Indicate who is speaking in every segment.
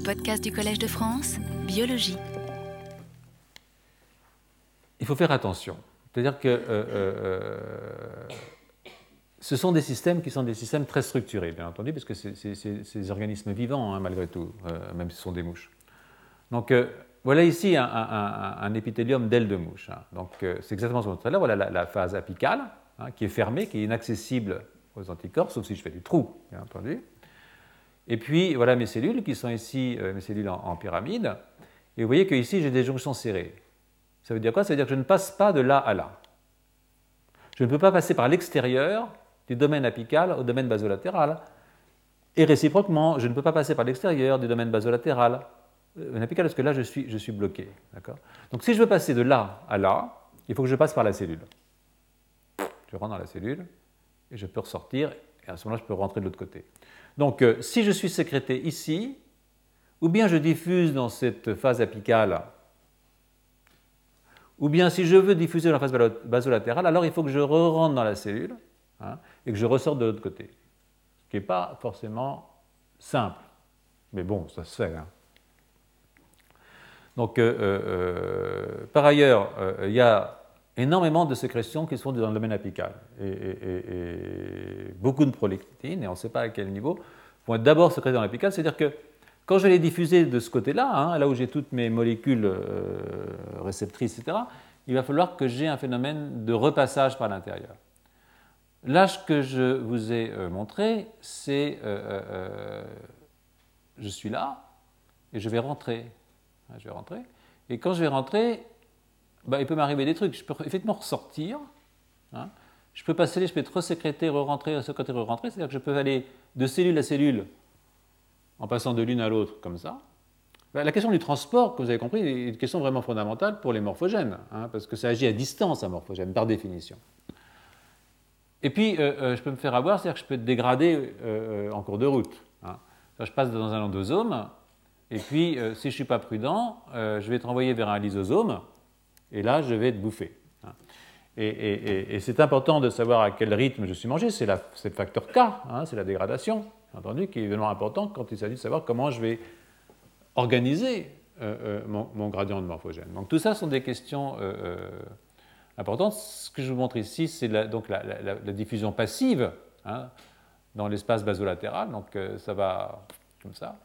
Speaker 1: Les podcasts du Collège de France, biologie.
Speaker 2: Il faut faire attention. C'est-à-dire que euh, euh, ce sont des systèmes qui sont des systèmes très structurés, bien entendu, parce que c'est des organismes vivants, hein, malgré tout, euh, même si ce sont des mouches. Donc, voilà ici un, épithélium d'ailes de mouche. Hein. Donc, c'est exactement ce qu'on a là. Voilà la, phase apicale, hein, qui est fermée, qui est inaccessible aux anticorps, sauf si je fais du trou, bien entendu. Et puis, voilà mes cellules, qui sont ici mes cellules en, pyramide. Et vous voyez qu'ici, j'ai des jonctions serrées. Ça veut dire quoi? Ça veut dire que je ne passe pas de là à là. Je ne peux pas passer par l'extérieur du domaine apical au domaine basolatéral. Et réciproquement, je ne peux pas passer par l'extérieur du domaine basolatéral euh, apical parce que là, je suis, je suis bloqué. Donc si je veux passer de là à là, il faut que je passe par la cellule. Je rentre dans la cellule et je peux ressortir et à ce moment-là, je peux rentrer de l'autre côté. Donc euh, si je suis sécrété ici, ou bien je diffuse dans cette phase apicale ou bien si je veux diffuser dans la phase basolatérale, alors il faut que je re-rentre dans la cellule hein, et que je ressorte de l'autre côté. Ce qui n'est pas forcément simple. Mais bon, ça se fait. Hein. Donc, euh, euh, par ailleurs, il y a énormément de sécrétions qui sont dans le domaine apical. Et, beaucoup de prolectines, et on ne sait pas à quel niveau, vont être d'abord sécrétées dans l'apical, c'est-à-dire que quand je les diffuser de ce côté-là, hein, là où j'ai toutes mes molécules euh, réceptrices, etc., il va falloir que j'ai un phénomène de repassage par l'intérieur. Là, ce que je vous ai euh, montré, c'est euh, je suis là et je vais rentrer. Je vais rentrer. Et quand je vais rentrer, bah, il peut m'arriver des trucs. Je peux effectivement ressortir. Hein. Je peux passer, je peux être resécrété, re-rentrer, re-sécréter, re-rentrer. C'est-à-dire que je peux aller de cellule à cellule en passant de l'une à l'autre comme ça, ben, la question du transport, comme vous avez compris, est une question vraiment fondamentale pour les morphogènes, hein, parce que ça agit à distance, un morphogène, par définition. Et puis, euh, euh, je peux me faire avoir, c'est-à-dire que je peux être dégradé euh, en cours de route. Hein. Je passe dans un endosome, et puis, si je ne suis pas prudent, je vais être envoyé vers un lysosome, et là, je vais être bouffé. Hein. Et, c'est important de savoir à quel rythme je suis mangé, c'est le facteur K, c'est la dégradation entendu, qui est évidemment important quand il s'agit de savoir comment je vais organiser euh, euh, mon, gradient de morphogène. Donc tout ça sont des questions euh, importantes. Ce que je vous montre ici, c'est la, la, diffusion passive hein, dans l'espace basolatéral, donc ça va comme ça.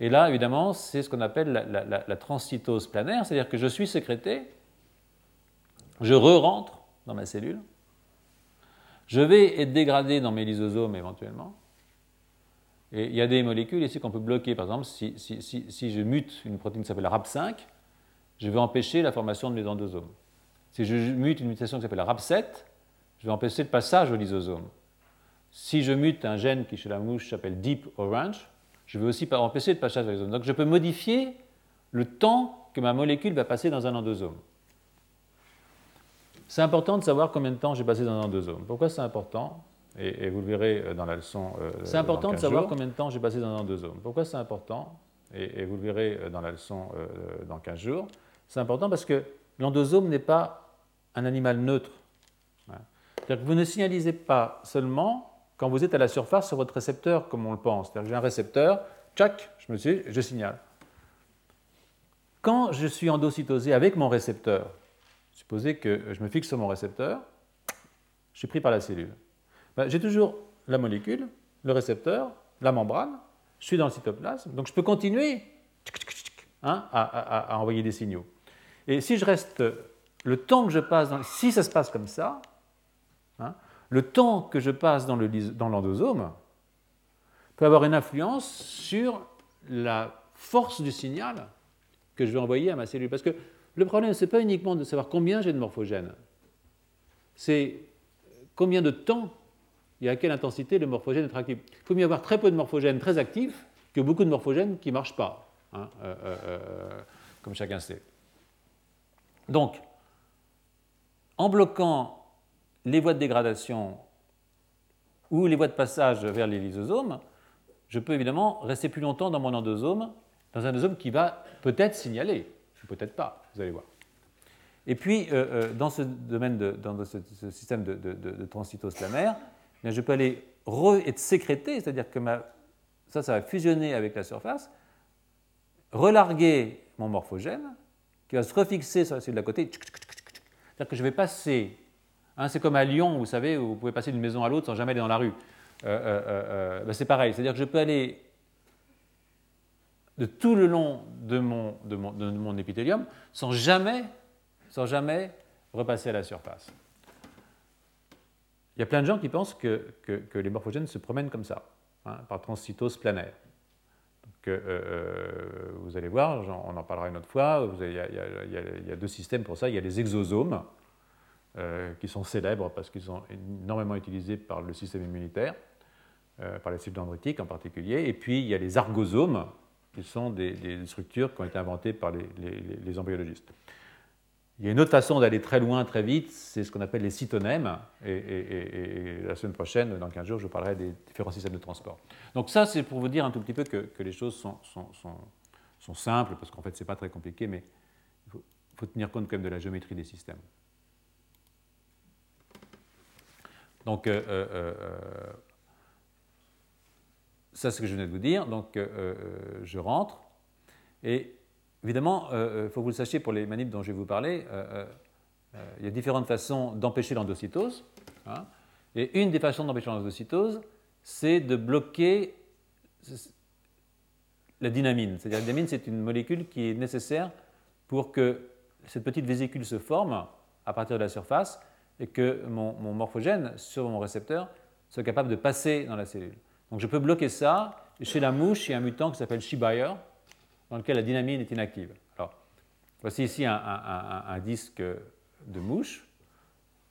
Speaker 2: Et là, évidemment, c'est ce qu'on appelle la, transcytose planaire, c'est-à-dire que je suis sécrété, je re-rentre dans ma cellule, je vais être dégradé dans mes lysosomes éventuellement, et il y a des molécules ici qu'on peut bloquer. Par exemple, si, je mute une protéine qui s'appelle RAP5, je vais empêcher la formation de mes endosomes. Si je mute une mutation qui s'appelle RAP7, je vais empêcher le passage au lysosome. Si je mute un gène qui chez la mouche s'appelle Deep Orange, je vais aussi empêcher le passage au lysosome. Donc je peux modifier le temps que ma molécule va passer dans un endosome. C'est important de savoir combien de temps j'ai passé dans un endosome. Pourquoi c'est important? Et, vous le verrez euh, dans la leçon. Euh, c'est important de savoir combien de temps j'ai passé dans l'endosome. Pourquoi c'est important? Et, vous le verrez euh, dans la leçon dans 15 jours. C'est important parce que l'endosome n'est pas un animal neutre. Hein? C'est-à-dire que vous ne signalisez pas seulement quand vous êtes à la surface sur votre récepteur, comme on le pense. C'est-à-dire que j'ai un récepteur, tchac, je me suis, je signale. Quand je suis endocytosé avec mon récepteur, supposez que je me fixe sur mon récepteur, je suis pris par la cellule. Ben, j'ai toujours la molécule, le récepteur, la membrane, je suis dans le cytoplasme, donc je peux continuer hein, à, envoyer des signaux. Et si je reste, le temps que je passe, dans, si ça se passe comme ça, hein, le temps que je passe dans l'endosome peut avoir une influence sur la force du signal que je vais envoyer à ma cellule. Parce que le problème, ce n'est pas uniquement de savoir combien j'ai de morphogènes, c'est combien de temps et à quelle intensité le morphogène est actif. Il faut mieux avoir très peu de morphogènes très actifs que beaucoup de morphogènes qui ne marchent pas, hein, euh, euh, euh, comme chacun sait. Donc, en bloquant les voies de dégradation ou les voies de passage vers les lysosomes, je peux évidemment rester plus longtemps dans mon endosome, dans un endosome qui va peut-être signaler, peut-être pas, vous allez voir. Et puis, dans ce domaine, dans ce, système de, de, de transcytose planaire, je peux aller être sécrété, c'est-à-dire que ça, ça va fusionner avec la surface, relarguer mon morphogène qui va se refixer sur la cellule d'à côté. C'est-à-dire que je vais passer. Hein, c'est comme à Lyon, vous savez, où vous pouvez passer d'une maison à l'autre sans jamais aller dans la rue. Ben, c'est pareil. C'est-à-dire que je peux aller de tout le long de mon, épithélium sans jamais, sans jamais repasser à la surface. Il y a plein de gens qui pensent que, les morphogènes se promènent comme ça, hein, par transcytose planaire. Euh, euh, vous allez voir, on en parlera une autre fois, il, y a, deux systèmes pour ça. Il y a les exosomes, euh, qui sont célèbres parce qu'ils sont énormément utilisés par le système immunitaire, par les cellules dendritiques en particulier. Et puis il y a les argosomes, qui sont des, structures qui ont été inventées par les, embryologistes. Il y a une autre façon d'aller très loin, très vite, c'est ce qu'on appelle les cytonèmes. Et, la semaine prochaine, dans 15 jours, je parlerai des différents systèmes de transport. Donc ça, c'est pour vous dire un tout petit peu que, les choses sont, sont, simples, parce qu'en fait, ce n'est pas très compliqué, mais il faut, tenir compte quand même de la géométrie des systèmes. Donc, euh, euh, euh, ça, c'est ce que je venais de vous dire. Donc, euh, euh, je rentre. Et évidemment, il euh, faut que vous le sachiez pour les manips dont je vais vous parler, il y a différentes façons d'empêcher l'endocytose. Hein. et une des façons d'empêcher l'endocytose, c'est de bloquer la dynamine. C'est-à-dire la dynamine, c'est une molécule qui est nécessaire pour que cette petite vésicule se forme à partir de la surface et que mon, mon morphogène sur mon récepteur soit capable de passer dans la cellule. Donc je peux bloquer ça. Chez la mouche, il y a un mutant qui s'appelle Shibayer, dans lequel la dynamine est inactive. Alors, voici ici un, disque de mouche.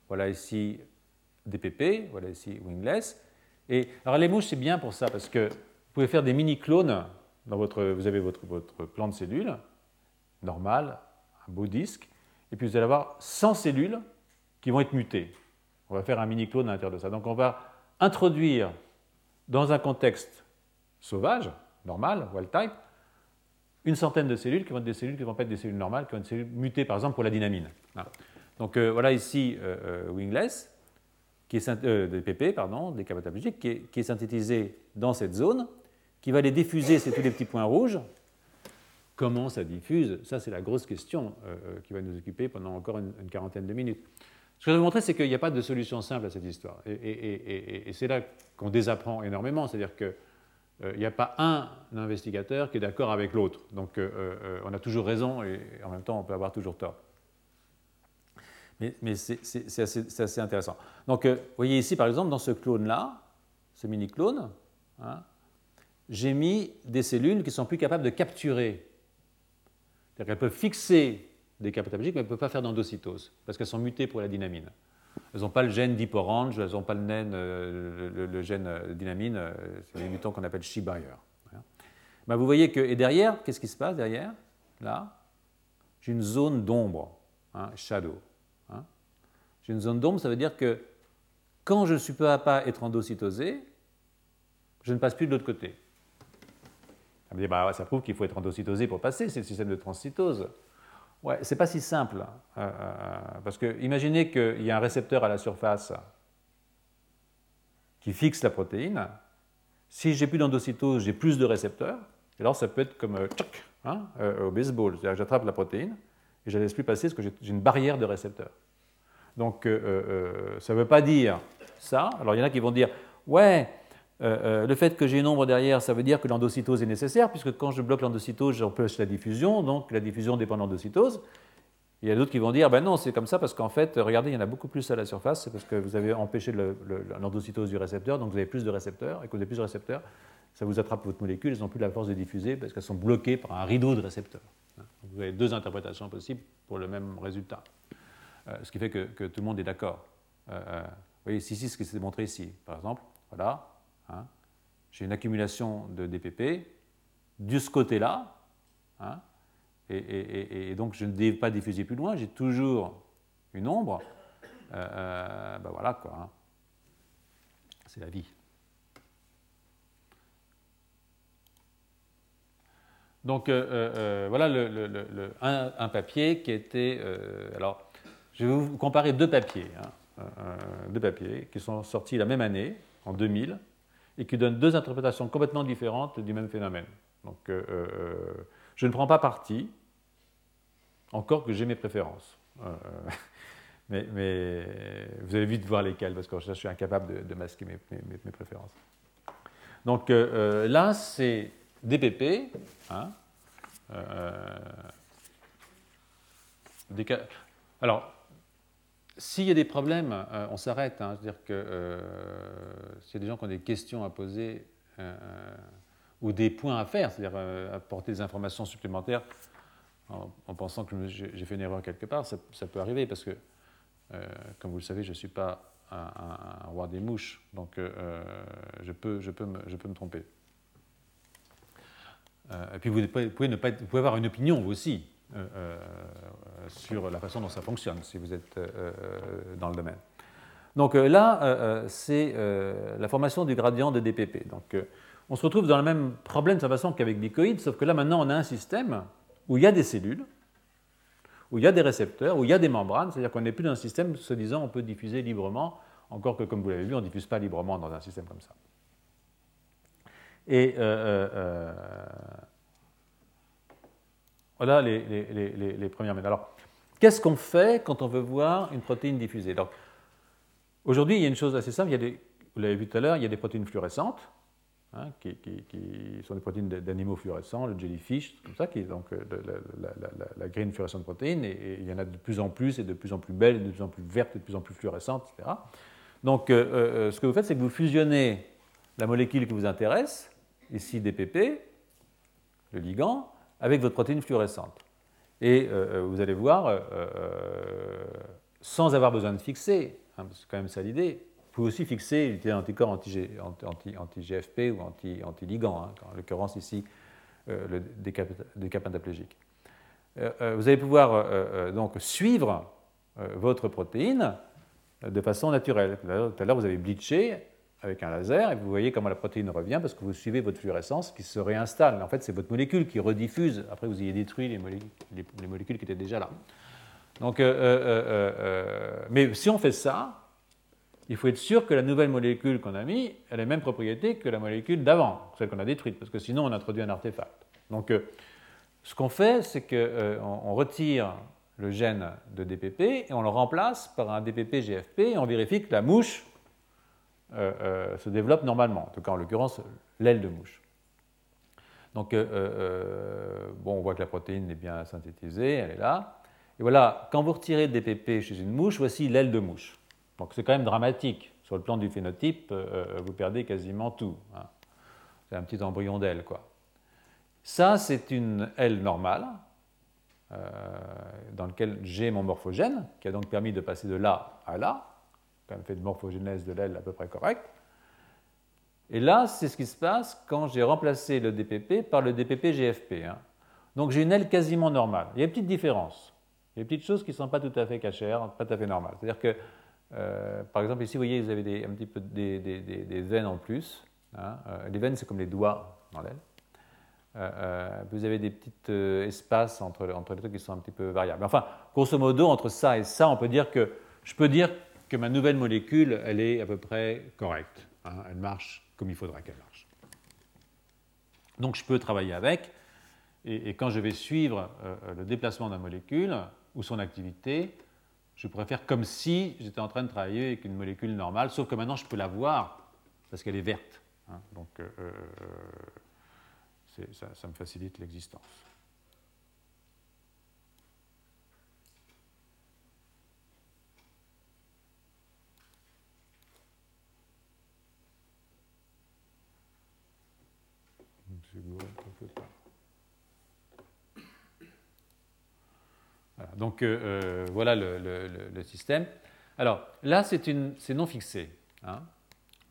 Speaker 2: Voilà ici DPP, voilà ici Wingless. Et alors les mouches, c'est bien pour ça, parce que vous pouvez faire des mini-clones. Dans votre, vous avez votre, votre plan de cellules, normal, un beau disque, et puis vous allez avoir 100 cellules qui vont être mutées. On va faire un mini-clone à l'intérieur de ça. Donc on va introduire dans un contexte sauvage, normal, wild type, une centaine de cellules qui vont être des cellules qui vont pas être des cellules normales, qui vont être des cellules mutées par exemple pour la dynamine. Donc euh, voilà ici euh, euh, Wingless, qui est, des PP, pardon, des qui est, qui est synthétisé dans cette zone, qui va les diffuser, c'est tous les petits points rouges. Comment ça diffuse? Ça, c'est la grosse question qui va nous occuper pendant encore une quarantaine de minutes. Ce que je vais vous montrer, c'est qu'il n'y a pas de solution simple à cette histoire. Et, c'est là qu'on désapprend énormément. C'est-à-dire qu'il euh, n'y a pas un investigateur qui est d'accord avec l'autre. Donc euh, euh, on a toujours raison et en même temps on peut avoir toujours tort. Mais, c'est assez, intéressant. Donc vous voyez ici par exemple dans ce clone-là, ce mini-clone, hein, j'ai mis des cellules qui sont plus capables de capturer. C'est-à-dire qu'elles peuvent fixer des capataboliques, mais elles ne peuvent pas faire d'endocytose, parce qu'elles sont mutées pour la dynamine. Elles n'ont pas le gène d'hyporange, elles n'ont pas le, euh, gène euh, dynamine, euh, c'est les mutants qu'on appelle She-Bayer. Ben, vous voyez que, et derrière, qu'est-ce qui se passe derrière? Là, j'ai une zone d'ombre, hein, shadow. Hein. J'ai une zone d'ombre, ça veut dire que quand je ne peux pas être endocytosé, je ne passe plus de l'autre côté. Ça, me dit, bah, ça prouve qu'il faut être endocytosé pour passer, c'est le système de transcytose. Ouais, c'est pas si simple. Euh, euh, parce que imaginez qu'il y a un récepteur à la surface qui fixe la protéine. Si j'ai plus d'endocytose, j'ai plus de récepteurs. Et alors ça peut être comme euh, hein, au baseball. J'attrape la protéine et je la laisse plus passer parce que j'ai une barrière de récepteurs. Donc ça ne veut pas dire ça. Alors il y en a qui vont dire Ouais, euh, euh, le fait que j'ai une ombre derrière, ça veut dire que l'endocytose est nécessaire, puisque quand je bloque l'endocytose, j'empêche la diffusion, donc la diffusion dépend de l'endocytose. Il y a d'autres qui vont dire, ben non, c'est comme ça parce qu'en fait, regardez, il y en a beaucoup plus à la surface, c'est parce que vous avez empêché l'endocytose du récepteur, donc vous avez plus de récepteurs, et quand vous avez plus de récepteurs, ça vous attrape votre molécule, elles n'ont plus la force de diffuser parce qu'elles sont bloquées par un rideau de récepteurs. vous avez deux interprétations possibles pour le même résultat. Euh, ce qui fait que, tout le monde est d'accord. vous voyez, ici, ce qui s'est montré ici, par exemple, voilà, Hein. J'ai une accumulation de DPP de ce côté-là, hein. et, donc je ne vais pas diffuser plus loin, j'ai toujours une ombre. Euh, ben voilà quoi. Hein. C'est la vie. Donc euh, euh, voilà un, papier qui était. alors, je vais vous comparer deux papiers, deux papiers qui sont sortis la même année, en 2000 et qui donnent deux interprétations complètement différentes du même phénomène. Donc, euh, euh, Je ne prends pas parti, encore que j'ai mes préférences. mais, vous allez vite voir lesquelles, parce que je suis incapable de, masquer mes, préférences. Donc là, c'est DPP. Hein, alors, s'il y a des problèmes, euh, on s'arrête. Hein. C'est-à-dire que euh, s'il y a des gens qui ont des questions à poser euh, ou des points à faire, c'est-à-dire apporter des informations supplémentaires en, pensant que j'ai fait une erreur quelque part, ça, peut arriver parce que, comme vous le savez, je ne suis pas un, roi des mouches, donc je, peux, me tromper. et puis vous pouvez, ne pas vous pouvez avoir une opinion vous aussi. Euh, euh, sur la façon dont ça fonctionne, si vous êtes euh, dans le domaine. Donc là, c'est la formation du gradient de DPP. Donc on se retrouve dans le même problème de toute façon qu'avec Bicoïd, sauf que là maintenant on a un système où il y a des cellules, où il y a des récepteurs, où il y a des membranes, c'est-à-dire qu'on n'est plus dans un système se disant on peut diffuser librement, encore que comme vous l'avez vu, on ne diffuse pas librement dans un système comme ça. Et voilà les, premières méthodes. Alors, qu'est-ce qu'on fait quand on veut voir une protéine diffusée? Aujourd'hui, il y a une chose assez simple. Il y a des, vous l'avez vu tout à l'heure, il y a des protéines fluorescentes, hein, qui, sont des protéines d'animaux fluorescents, le jellyfish, tout ça, qui est donc euh, la, green fluorescente protéine, et, il y en a de plus en plus, et de plus en plus belles, de plus en plus vertes, de plus en plus fluorescentes, etc. Donc, euh, euh, ce que vous faites, c'est que vous fusionnez la molécule qui vous intéresse, ici DPP, le ligand, avec votre protéine fluorescente. Et euh, euh, vous allez voir, euh, sans avoir besoin de fixer, hein, c'est quand même ça l'idée, vous pouvez aussi fixer des anticorps anti-GFP ou anti-ligand, hein, en l'occurrence ici le décapentaplégique. vous allez pouvoir donc suivre votre protéine de façon naturelle. Tout à l'heure, vous avez bleaché avec un laser et vous voyez comment la protéine revient parce que vous suivez votre fluorescence qui se réinstalle. Mais en fait, c'est votre molécule qui rediffuse après vous ayez détruit les, molécules, qui étaient déjà là. Donc, euh, euh, euh, mais si on fait ça, il faut être sûr que la nouvelle molécule qu'on a mise, a les mêmes propriétés que la molécule d'avant, celle qu'on a détruite, parce que sinon on introduit un artefact. Donc, ce qu'on fait, c'est qu'on retire le gène de DPP et on le remplace par un DPP-GFP et on vérifie que la mouche se développe normalement, en tout cas en l'occurrence l'aile de mouche. Donc, euh, bon, on voit que la protéine est bien synthétisée, elle est là. Et voilà, quand vous retirez le DPP chez une mouche, voici l'aile de mouche. Donc c'est quand même dramatique. Sur le plan du phénotype, vous perdez quasiment tout. Hein. C'est un petit embryon d'aile, quoi. Ça, c'est une aile normale, dans laquelle j'ai mon morphogène, qui a donc permis de passer de là à là quand même fait de morphogénèse de l'aile à peu près correcte. Et là, c'est ce qui se passe quand j'ai remplacé le DPP par le DPP-GFP. Hein. Donc j'ai une aile quasiment normale. Il y a une petite différence. Il y a des petites choses qui ne sont pas tout à fait cachères, pas tout à fait normales. C'est-à-dire que, euh, par exemple, ici, vous voyez, vous avez des, un petit peu des, des, veines en plus. Hein. Euh, les veines, c'est comme les doigts dans l'aile. Euh, vous avez des petits espaces entre, entre les trucs qui sont un petit peu variables. Enfin, grosso modo, entre ça et ça, on peut dire que je peux dire que ma nouvelle molécule, elle est à peu près correcte. Hein. elle marche comme il faudra qu'elle marche. Donc je peux travailler avec, et, quand je vais suivre euh, euh, le déplacement la molécule ou son activité, je pourrais faire comme si j'étais en train de travailler avec une molécule normale, sauf que maintenant je peux la voir parce qu'elle est verte. Hein. donc euh, ça me facilite l'existence. Donc euh, euh, voilà le, système. Alors là, c'est non fixé. Hein.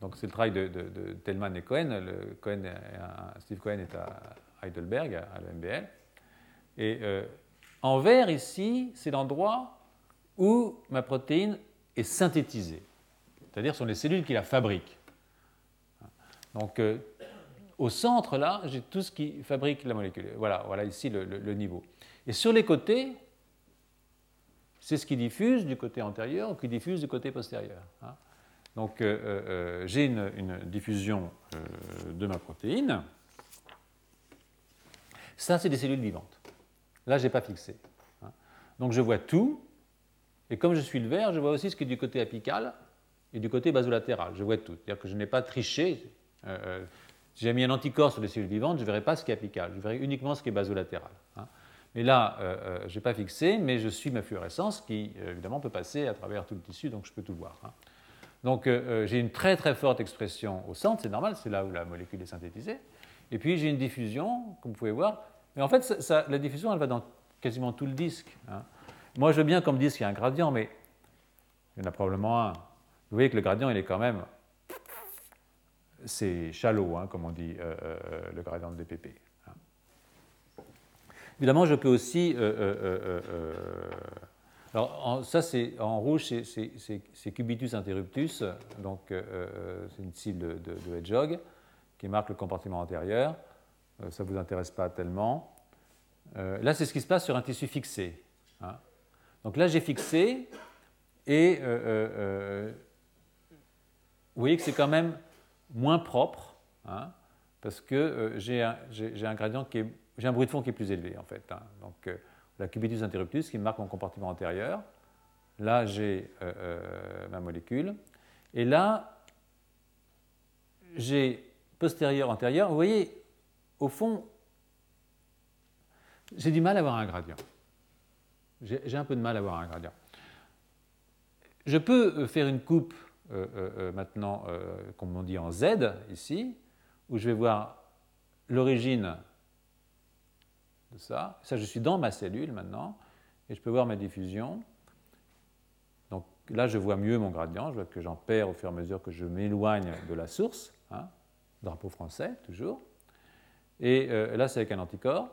Speaker 2: Donc c'est le travail de, de, Tellman et Cohen. Cohen Steve Cohen est à Heidelberg, à, l'MBL. Et euh, en vert ici, c'est l'endroit où ma protéine est synthétisée. C'est-à-dire sont les cellules qui la fabriquent. Donc au centre, là, j'ai tout ce qui fabrique la molécule. Voilà, voilà ici le, niveau. Et sur les côtés, c'est ce qui diffuse du côté antérieur ou qui diffuse du côté postérieur. Hein. Donc euh, euh, euh, j'ai une, diffusion de ma protéine. Ça, c'est des cellules vivantes. Là, je n'ai pas fixé. Hein. Donc je vois tout, et comme je suis le vert, je vois aussi ce qui est du côté apical et du côté basolatéral. Je vois tout. C'est-à-dire que je n'ai pas triché. Euh, euh, si j'ai mis un anticorps sur les cellules vivantes, je ne verrai pas ce qui est apical, je verrai uniquement ce qui est basolatéral. Hein. Mais là, euh, je n'ai pas fixé, mais je suis ma fluorescence qui, évidemment, peut passer à travers tout le tissu, donc je peux tout voir. Hein. Donc j'ai une très très forte expression au centre, c'est normal, c'est là où la molécule est synthétisée. Et puis j'ai une diffusion, comme vous pouvez voir. Mais en fait, la diffusion, elle va dans quasiment tout le disque. Hein. Moi, je veux bien qu'on me dise qu'il y a un gradient, mais il y en a probablement un. Vous voyez que le gradient, il est quand même. C'est shallow, hein, comme on dit, euh, euh, le gradient de DPP. Hein. Évidemment, je peux aussi. Euh, alors, ça, c'est en rouge, c'est cubitus interruptus, donc c'est une cible de, de, Hedgehog qui marque le compartiment antérieur. ça ne vous intéresse pas tellement. là, c'est ce qui se passe sur un tissu fixé. Donc là, j'ai fixé et euh, euh, euh, vous voyez que c'est quand même moins propre hein, parce que j'ai un, un bruit de fond qui est plus élevé en fait. Hein. Donc la cubitus interruptus qui marque mon compartiment antérieur. Là, j'ai ma molécule. Et là, j'ai postérieur, antérieur. Vous voyez, au fond, j'ai du mal à avoir un gradient. J'ai un peu de mal à avoir un gradient. Je peux euh, faire une coupe euh, euh, maintenant, comme on dit en Z ici, où je vais voir l'origine de ça. Ça, je suis dans ma cellule maintenant, et je peux voir ma diffusion. Donc là, je vois mieux mon gradient, je vois que j'en perds au fur et à mesure que je m'éloigne de la source, hein, drapeau français toujours. Et là, c'est avec un anticorps.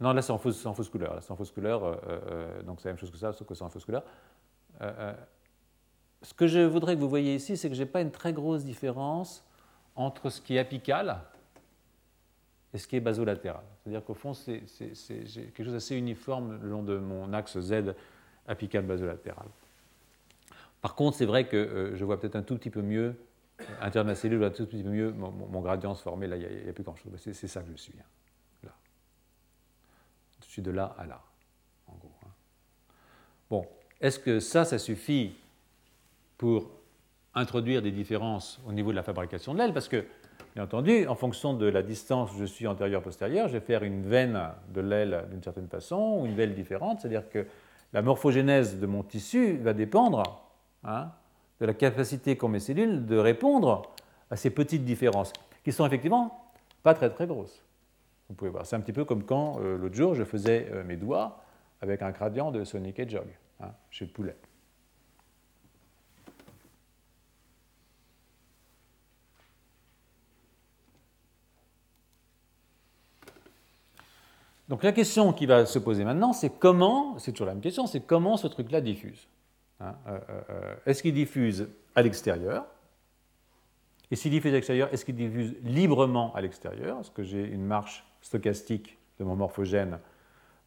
Speaker 2: Non, là c'est en fausse, couleur. c'est en fausse couleur, euh, euh, euh, donc c'est la même chose que ça, sauf que c'est en fausse couleur. Ce que je voudrais que vous voyez ici, c'est que je n'ai pas une très grosse différence entre ce qui est apical et ce qui est basolatéral. C'est-à-dire qu'au fond, c'est quelque chose d'assez uniforme le long de mon axe Z apical basolatéral. Par contre, c'est vrai que je vois peut-être un tout petit peu mieux, à l'intérieur de ma cellule, je vois un tout petit peu mieux mon, gradient se former. Là, il n'y a, plus grand-chose. C'est ça que je suis. Hein de là à là, en gros. Hein. Bon, est-ce que ça, ça suffit pour introduire des différences au niveau de la fabrication de l'aile Parce que, bien entendu, en fonction de la distance où je suis antérieur-postérieur, je vais faire une veine de l'aile d'une certaine façon ou une veine différente, c'est-à-dire que la morphogénèse de mon tissu va dépendre hein, de la capacité qu'ont mes cellules de répondre à ces petites différences, qui sont effectivement pas très très grosses. Vous pouvez voir. C'est un petit peu comme quand, euh, l'autre jour, je faisais euh, mes doigts avec un gradient de Sonic Hedgehog hein, chez le poulet. Donc la question qui va se poser maintenant, c'est comment, c'est toujours la même question, c'est comment ce truc-là diffuse. Hein, euh, est-ce qu'il diffuse à l'extérieur? Et s'il diffuse à l'extérieur, est-ce qu'il diffuse librement à l'extérieur? Est-ce que j'ai une marche stochastique de mon morphogène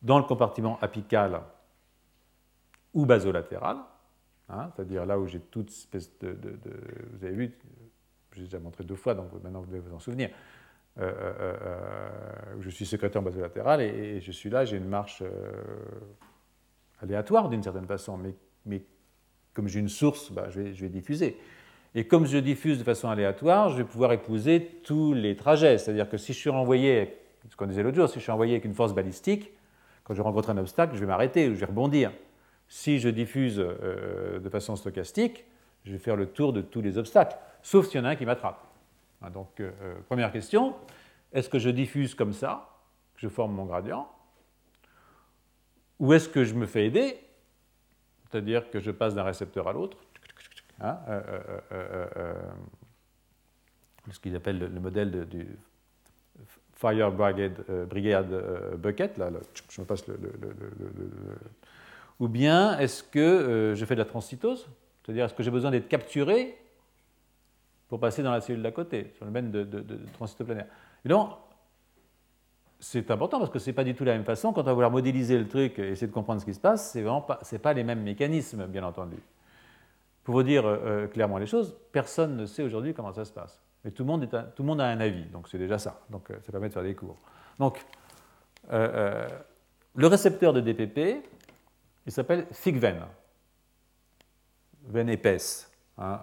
Speaker 2: dans le compartiment apical ou basolatéral, hein, c'est-à-dire là où j'ai toute espèce de, Vous avez vu, j'ai déjà montré deux fois, donc maintenant vous devez vous en souvenir. Euh, euh, euh, je suis secrétaire basolatéral et, et, je suis là, j'ai une marche aléatoire d'une certaine façon, mais, comme j'ai une source, bah, je, vais, diffuser. Et comme je diffuse de façon aléatoire, je vais pouvoir épouser tous les trajets. C'est-à-dire que si je suis renvoyé ce qu'on disait l'autre jour, si je suis envoyé avec une force balistique, quand je rencontre un obstacle, je vais m'arrêter ou je vais rebondir. Si je diffuse de façon stochastique, je vais faire le tour de tous les obstacles, sauf s'il y en a un qui m'attrape. Hein, donc, euh, euh, première question, est-ce que je diffuse comme ça, que je forme mon gradient, ou est-ce que je me fais aider, c'est-à-dire que je passe d'un récepteur à l'autre, hein, ce qu'ils appellent le, modèle du Fire Brigade, euh, euh, Bucket, je me passe le, ou bien est-ce que euh, je fais de la transcytose C'est-à-dire, est-ce que j'ai besoin d'être capturé pour passer dans la cellule d'à côté, sur le domaine de, de transcytoplanaire donc, c'est important parce que ce n'est pas du tout la même façon. Quand on va vouloir modéliser le truc et essayer de comprendre ce qui se passe, ce n'est pas, pas les mêmes mécanismes, bien entendu. Pour vous dire clairement les choses, personne ne sait aujourd'hui comment ça se passe. Mais tout le monde, est tout le monde a un avis, donc c'est déjà ça. Donc euh, ça permet de faire des cours. Donc, le récepteur de DPP, il s'appelle thick veine, veine épaisse. Hein,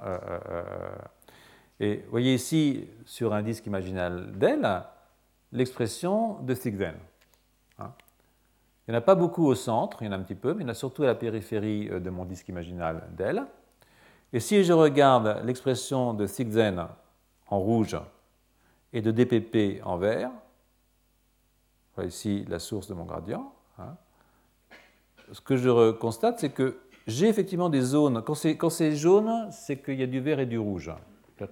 Speaker 2: et vous voyez ici, sur un disque imaginal d'L, l'expression de thick veine. Hein. Il n'y en a pas beaucoup au centre, il y en a un petit peu, mais il y en a surtout à la périphérie de mon disque imaginal d'L. Et si je regarde l'expression de Sigzen en rouge et de DPP en vert, voilà ici la source de mon gradient, hein, ce que je constate, c'est que j'ai effectivement des zones. Quand c'est jaune, c'est qu'il y a du vert et du rouge.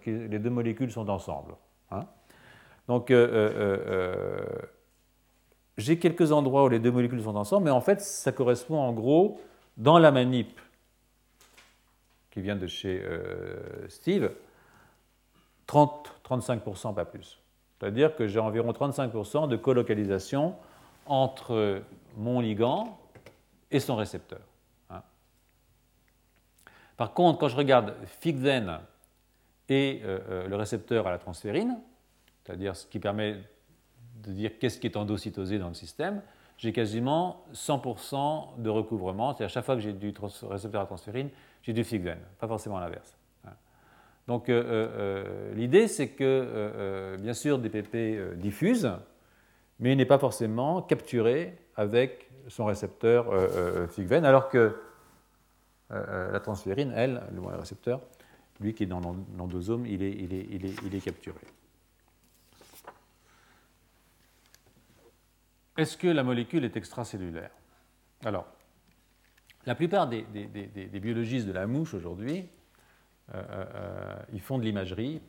Speaker 2: Les deux molécules sont ensemble. Hein. Donc, euh, euh, euh, j'ai quelques endroits où les deux molécules sont ensemble, mais en fait, ça correspond en gros, dans la manip qui vient de chez Steve, 30-35%, pas plus. C'est-à-dire que j'ai environ 35% de colocalisation entre mon ligand et son récepteur. Hein. Par contre, quand je regarde FIGDEN et euh, euh, le récepteur à la transférine, c'est-à-dire ce qui permet de dire qu'est-ce qui est endocytosé dans le système, j'ai quasiment 100% de recouvrement. C'est-à-dire chaque fois que j'ai du récepteur à transférine, j'ai du Figden, pas forcément l'inverse. Hein. Donc euh, l'idée, c'est que, bien sûr, DPP diffuse, mais il n'est pas forcément capturé avec son récepteur Figven, alors que la transférine, elle, le récepteur, lui qui est dans l'endosome, il est, capturé. Est-ce que la molécule est extracellulaire? Alors, la plupart des, biologistes de la mouche aujourd'hui, euh, euh, euh, ils font de l'imagerie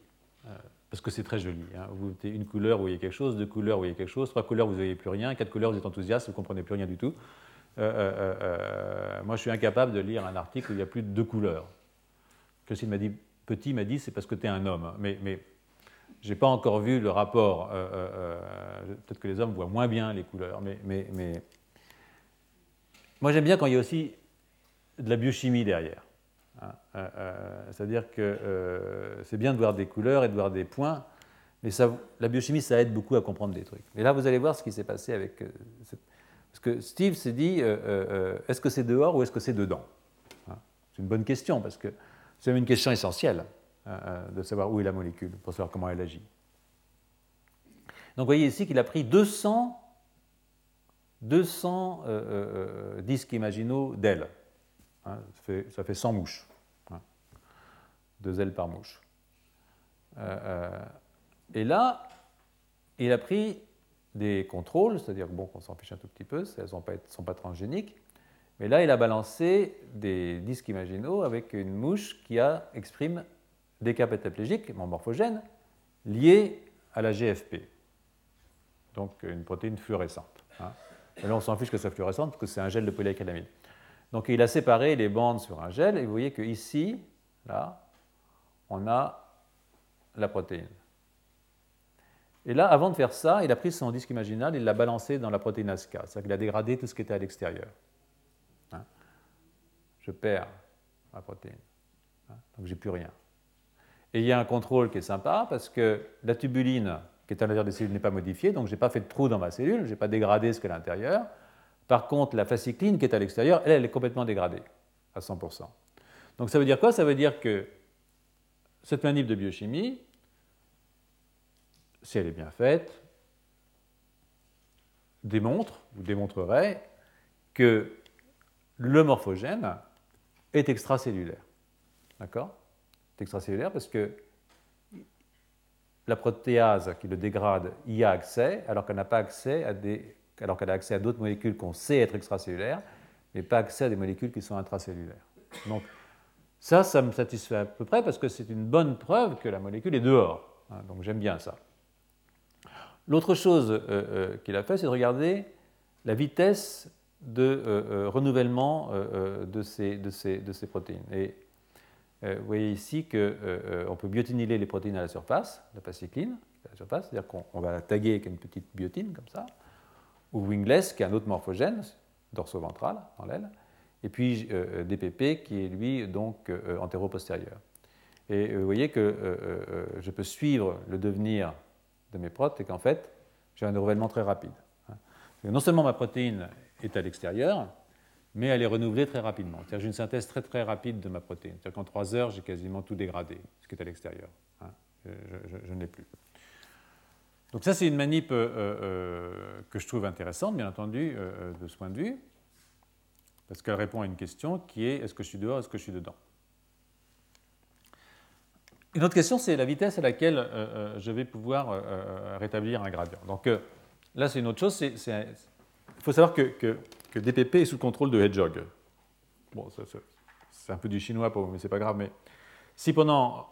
Speaker 2: parce que c'est très joli. Hein. Vous mettez une couleur, vous voyez quelque chose, deux couleurs, vous voyez quelque chose, trois couleurs, vous ne voyez plus rien, quatre couleurs, vous êtes enthousiaste, vous ne comprenez plus rien du tout. moi, je suis incapable de lire un article où il y a plus de deux couleurs. Christine m'a dit, petit m'a dit, c'est parce que tu es un homme. Mais, mais je n'ai pas encore vu le rapport. Peut-être que les hommes voient moins bien les couleurs, mais, mais, mais... moi j'aime bien quand il y a aussi de la biochimie derrière. Hein, euh, euh, c'est-à-dire que euh, c'est bien de voir des couleurs et de voir des points, mais ça, la biochimie, ça aide beaucoup à comprendre des trucs. Et là, vous allez voir ce qui s'est passé avec... parce que Steve s'est dit, est-ce que c'est dehors ou est-ce que c'est dedans hein, C'est une bonne question, parce que c'est une question essentielle de savoir où est la molécule, pour savoir comment elle agit. Donc vous voyez ici qu'il a pris 200, 200 disques imaginaux d'elle. Hein, ça, fait, 100 mouches. Hein. deux ailes par mouche. Euh, euh, et là, il a pris des contrôles, c'est-à-dire bon, qu'on s'en fiche un tout petit peu, elles ne sont pas transgéniques, mais là, il a balancé des disques imaginaux avec une mouche qui a, exprime des cas pétaplégiques, mon morphogène, liés à la GFP, donc une protéine fluorescente. Hein. Et là, on s'en fiche que ce soit fluorescente parce que c'est un gel de polyacrylamide. Donc il a séparé les bandes sur un gel et vous voyez qu'ici, là, on a la protéine. Et là, avant de faire ça, il a pris son disque imaginal, il l'a balancé dans la protéine ASCA, c'est-à-dire qu'il a dégradé tout ce qui était à l'extérieur. Hein? Je perds ma protéine, hein? donc j'ai plus rien. Et il y a un contrôle qui est sympa parce que la tubuline qui est à l'intérieur des cellules n'est pas modifiée, donc je n'ai pas fait de trou dans ma cellule, je n'ai pas dégradé ce qui est à l'intérieur. Par contre, la fascicline qui est à l'extérieur, elle, elle est complètement dégradée à 100%. Donc ça veut dire quoi? Ça veut dire que cette manip de biochimie, si elle est bien faite, démontre ou démontrerait que le morphogène est extracellulaire. D'accord? C'est extracellulaire parce que la protéase qui le dégrade y a accès, alors qu'elle n'a pas accès à des alors qu'elle a accès à d'autres molécules qu'on sait être extracellulaires, mais pas accès à des molécules qui sont intracellulaires. Donc ça, ça me satisfait à peu près parce que c'est une bonne preuve que la molécule est dehors. Hein, donc j'aime bien ça. L'autre chose euh, euh, qu'il a fait, c'est de regarder la vitesse de euh, renouvellement de ces, de, ces, de, ces, protéines. Et vous voyez ici qu'on peut biotinyler les protéines à la surface, la pacycline, à la surface, c'est-à-dire qu'on va la taguer avec une petite biotine comme ça ou wingless, qui est un autre morphogène, dorso-ventral, dans l'aile, et puis euh, DPP, qui est lui donc euh, antéro-postérieur. Et euh, vous voyez que je peux suivre le devenir de mes protes et qu'en fait, j'ai un renouvellement très rapide. Hein. Non seulement ma protéine est à l'extérieur, mais elle est renouvelée très rapidement. C'est-à-dire j'ai une synthèse très très rapide de ma protéine. C'est-à-dire qu'en 3 heures, j'ai quasiment tout dégradé, ce qui est à l'extérieur. Hein. Je, ne l'ai plus. Donc ça, c'est une manip euh, euh, que je trouve intéressante, bien entendu, euh, de ce point de vue, parce qu'elle répond à une question qui est est-ce que je suis dehors, est-ce que je suis dedans? Une autre question, c'est la vitesse à laquelle je vais pouvoir rétablir un gradient. Donc là, c'est une autre chose. Il faut savoir que que DPP est sous le contrôle de Hedgehog. Bon, c'est un peu du chinois pour vous, mais c'est pas grave. Mais si pendant,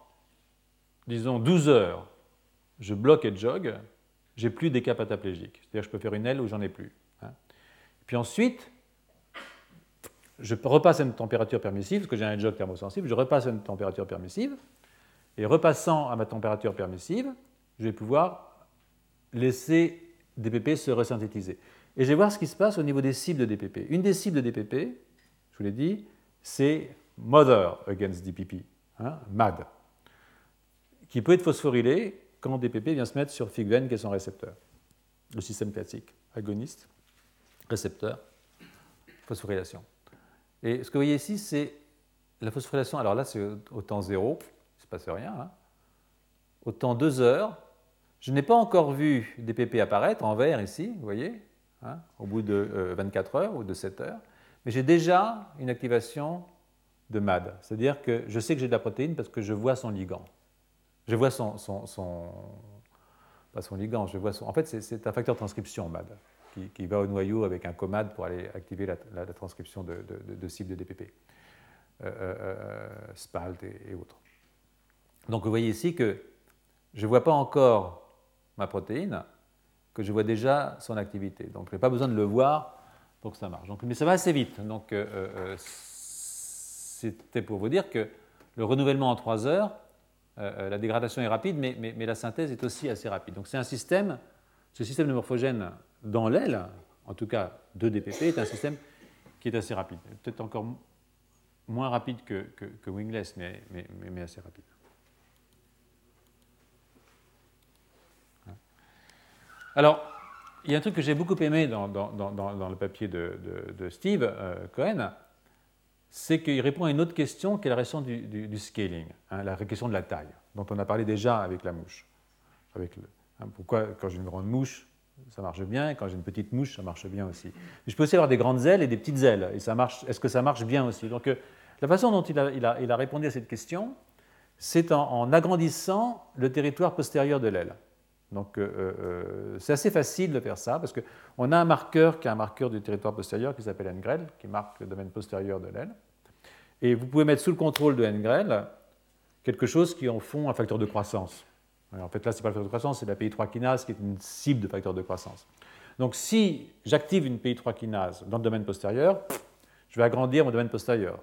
Speaker 2: disons, 12 heures, je bloque Hedgehog, j'ai plus des cas pataplégiques. C'est-à-dire que je peux faire une aile où j'en ai plus. Hein. Puis ensuite, je repasse à une température permissive, parce que j'ai un Hedgehog thermosensible, je repasse à une température permissive, et repassant à ma température permissive, je vais pouvoir laisser DPP se resynthétiser. Et je vais voir ce qui se passe au niveau des cibles de DPP. Une des cibles de DPP, je vous l'ai dit, c'est Mother against DPP, hein, MAD, qui peut être phosphorylé quand DPP vient se mettre sur FIGVEN, qui est son récepteur. Le système classique, agoniste, récepteur, phosphorylation. Et ce que vous voyez ici, c'est la phosphorylation. Alors là, c'est au temps zéro, il ne se passe rien. Hein. Au temps 2 heures, je n'ai pas encore vu DPP apparaître en vert ici, vous voyez, Hein, au bout de 24 euh, heures ou de 7 heures, mais j'ai déjà une activation de MAD. C'est-à-dire que je sais que j'ai de la protéine parce que je vois son ligand. Je vois son, pas son ligand, je vois son, en fait c'est un facteur de transcription MAD qui, va au noyau avec un COMAD pour aller activer la, transcription de, cibles de DPP, euh, euh, SPALT et, autres. Donc vous voyez ici que je ne vois pas encore ma protéine, que je vois déjà son activité. Donc je n'ai pas besoin de le voir pour que ça marche. Donc, mais ça va assez vite. Donc euh, euh, euh, c'était pour vous dire que le renouvellement en 3 heures, la dégradation est rapide, mais, mais, la synthèse est aussi assez rapide. Donc c'est un système, ce système de morphogène dans l'aile, en tout cas de DPP, est un système qui est assez rapide. Peut-être encore moins rapide que, Wingless, mais, mais assez rapide. Alors, il y a un truc que j'ai beaucoup aimé dans, le papier de, Steve euh, Cohen, c'est qu'il répond à une autre question qui est la question du, scaling, hein, la question de la taille, dont on a parlé déjà avec la mouche. Hein, pourquoi, quand j'ai une grande mouche, ça marche bien, quand j'ai une petite mouche, ça marche bien aussi. je peux aussi avoir des grandes ailes et des petites ailes, et ça marche, est-ce que ça marche bien aussi? Donc, euh, la façon dont il a, répondu à cette question, c'est en agrandissant le territoire postérieur de l'aile. Donc euh, euh, c'est assez facile de faire ça parce qu'on a un marqueur qui est un marqueur du territoire postérieur qui s'appelle NGREL, qui marque le domaine postérieur de l'aile. Et vous pouvez mettre sous le contrôle de NGREL quelque chose qui en fond un facteur de croissance. en fait là, ce n'est pas le facteur de croissance, c'est la PI3 kinase qui est une cible de facteur de croissance. Donc si j'active une PI3 kinase dans le domaine postérieur, je vais agrandir mon domaine postérieur.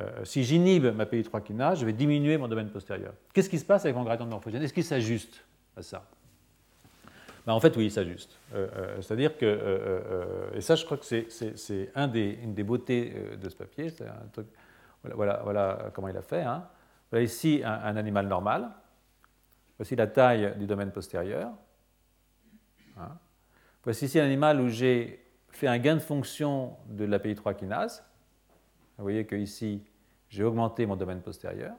Speaker 2: Euh, si j'inhibe ma PI3 kinase, je vais diminuer mon domaine postérieur. Qu'est-ce qui se passe avec mon gradient de morphogène? Est-ce qu'il s'ajuste? Ça ben, En fait, oui, il s'ajuste. Euh, euh, c'est-à-dire que, euh, et ça, je crois que c'est une des beautés de ce papier. Voilà, comment il a fait. Hein. Voilà ici un, animal normal. Voici la taille du domaine postérieur. Hein. Voici ici un animal où j'ai fait un gain de fonction de l'API 3 kinase. Vous voyez que ici, j'ai augmenté mon domaine postérieur.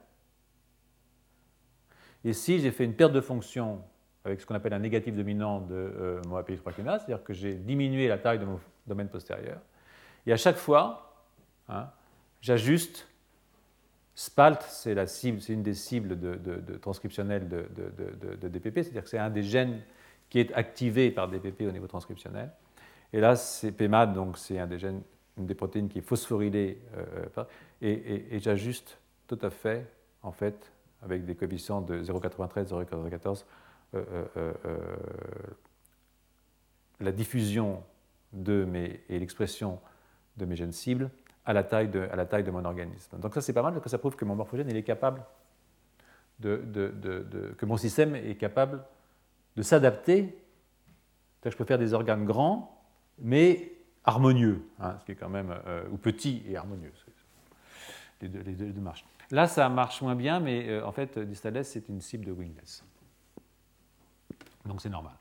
Speaker 2: Ici, j'ai fait une perte de fonction avec ce qu'on appelle un négatif dominant de euh, mon API3 kinase, c'est-à-dire que j'ai diminué la taille de mon domaine postérieur. Et à chaque fois, hein, j'ajuste. SPALT, c'est une des cibles de, transcriptionnelles de, de DPP, c'est-à-dire que c'est un des gènes qui est activé par DPP au niveau transcriptionnel. Et là, c'est PMAD, donc c'est un des gènes, une des protéines qui est phosphorylée. Euh, euh, et, et j'ajuste tout à fait, en fait, avec des coefficients de 0,93, 0,94, euh, euh, euh, la diffusion de mes, et l'expression de mes gènes cibles à la taille de, à la taille de mon organisme. Donc ça c'est pas mal parce que ça prouve que mon morphogène il est capable de, que mon système est capable de s'adapter. Je peux faire des organes grands, mais harmonieux, hein, ce qui est quand même, ou petits et harmonieux. Les deux, les deux, marchent. Là, ça marche moins bien, mais en fait, Distales, c'est une cible de Wingless. Donc c'est normal.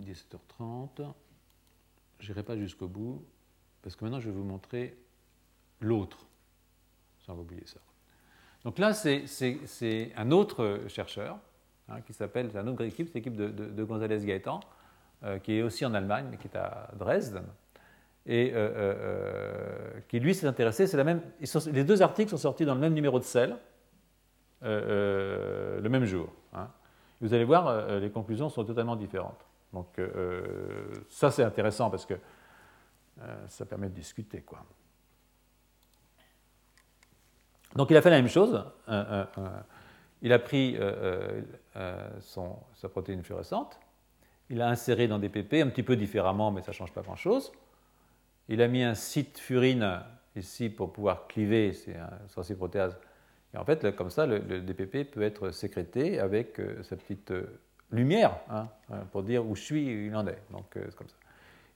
Speaker 2: 17h30. Je n'irai pas jusqu'au bout, parce que maintenant je vais vous montrer l'autre. Sans oublier ça. Donc là, c'est un autre chercheur hein, qui s'appelle, c'est une autre équipe, c'est l'équipe de, de, González Gaëtan, euh, qui est aussi en Allemagne, mais qui est à Dresden, et euh, euh, qui lui s'est intéressé. C'est la même. les deux articles sont sortis dans le même numéro de Cell, le même jour. Hein. Vous allez voir, les conclusions sont totalement différentes. Donc ça, c'est intéressant parce que ça permet de discuter, quoi. Donc il a fait la même chose. il a pris son, sa protéine fluorescente, il l'a inséré dans des PP un petit peu différemment, mais ça ne change pas grand-chose. Il a mis un site furine ici pour pouvoir cliver, c'est un protéase. Et en fait, comme ça, le, DPP peut être sécrété avec euh, sa petite euh, lumière hein, hein, pour dire où je suis, il en est. Donc, euh, c'est comme ça.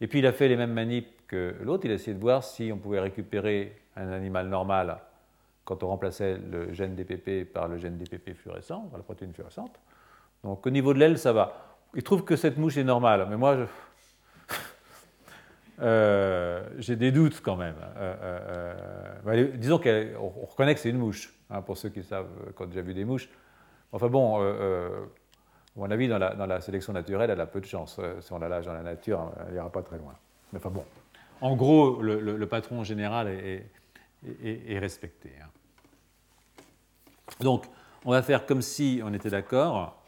Speaker 2: Et puis, il a fait les mêmes manips que l'autre. Il a essayé de voir si on pouvait récupérer un animal normal quand on remplaçait le gène DPP par le gène DPP fluorescent, par la protéine fluorescente. Donc, au niveau de l'aile, ça va il trouve que cette mouche est normale, mais moi, euh, j'ai des doutes quand même. Euh, euh, disons qu'on reconnaît que c'est une mouche, hein, pour ceux qui savent, ont déjà vu des mouches. Enfin bon, à mon avis, dans la, sélection naturelle, elle a peu de chance. si on la lâche dans la nature, elle n'ira pas très loin. Mais enfin bon, en gros, le, patron général est, respecté. Hein. Donc, on va faire comme si on était d'accord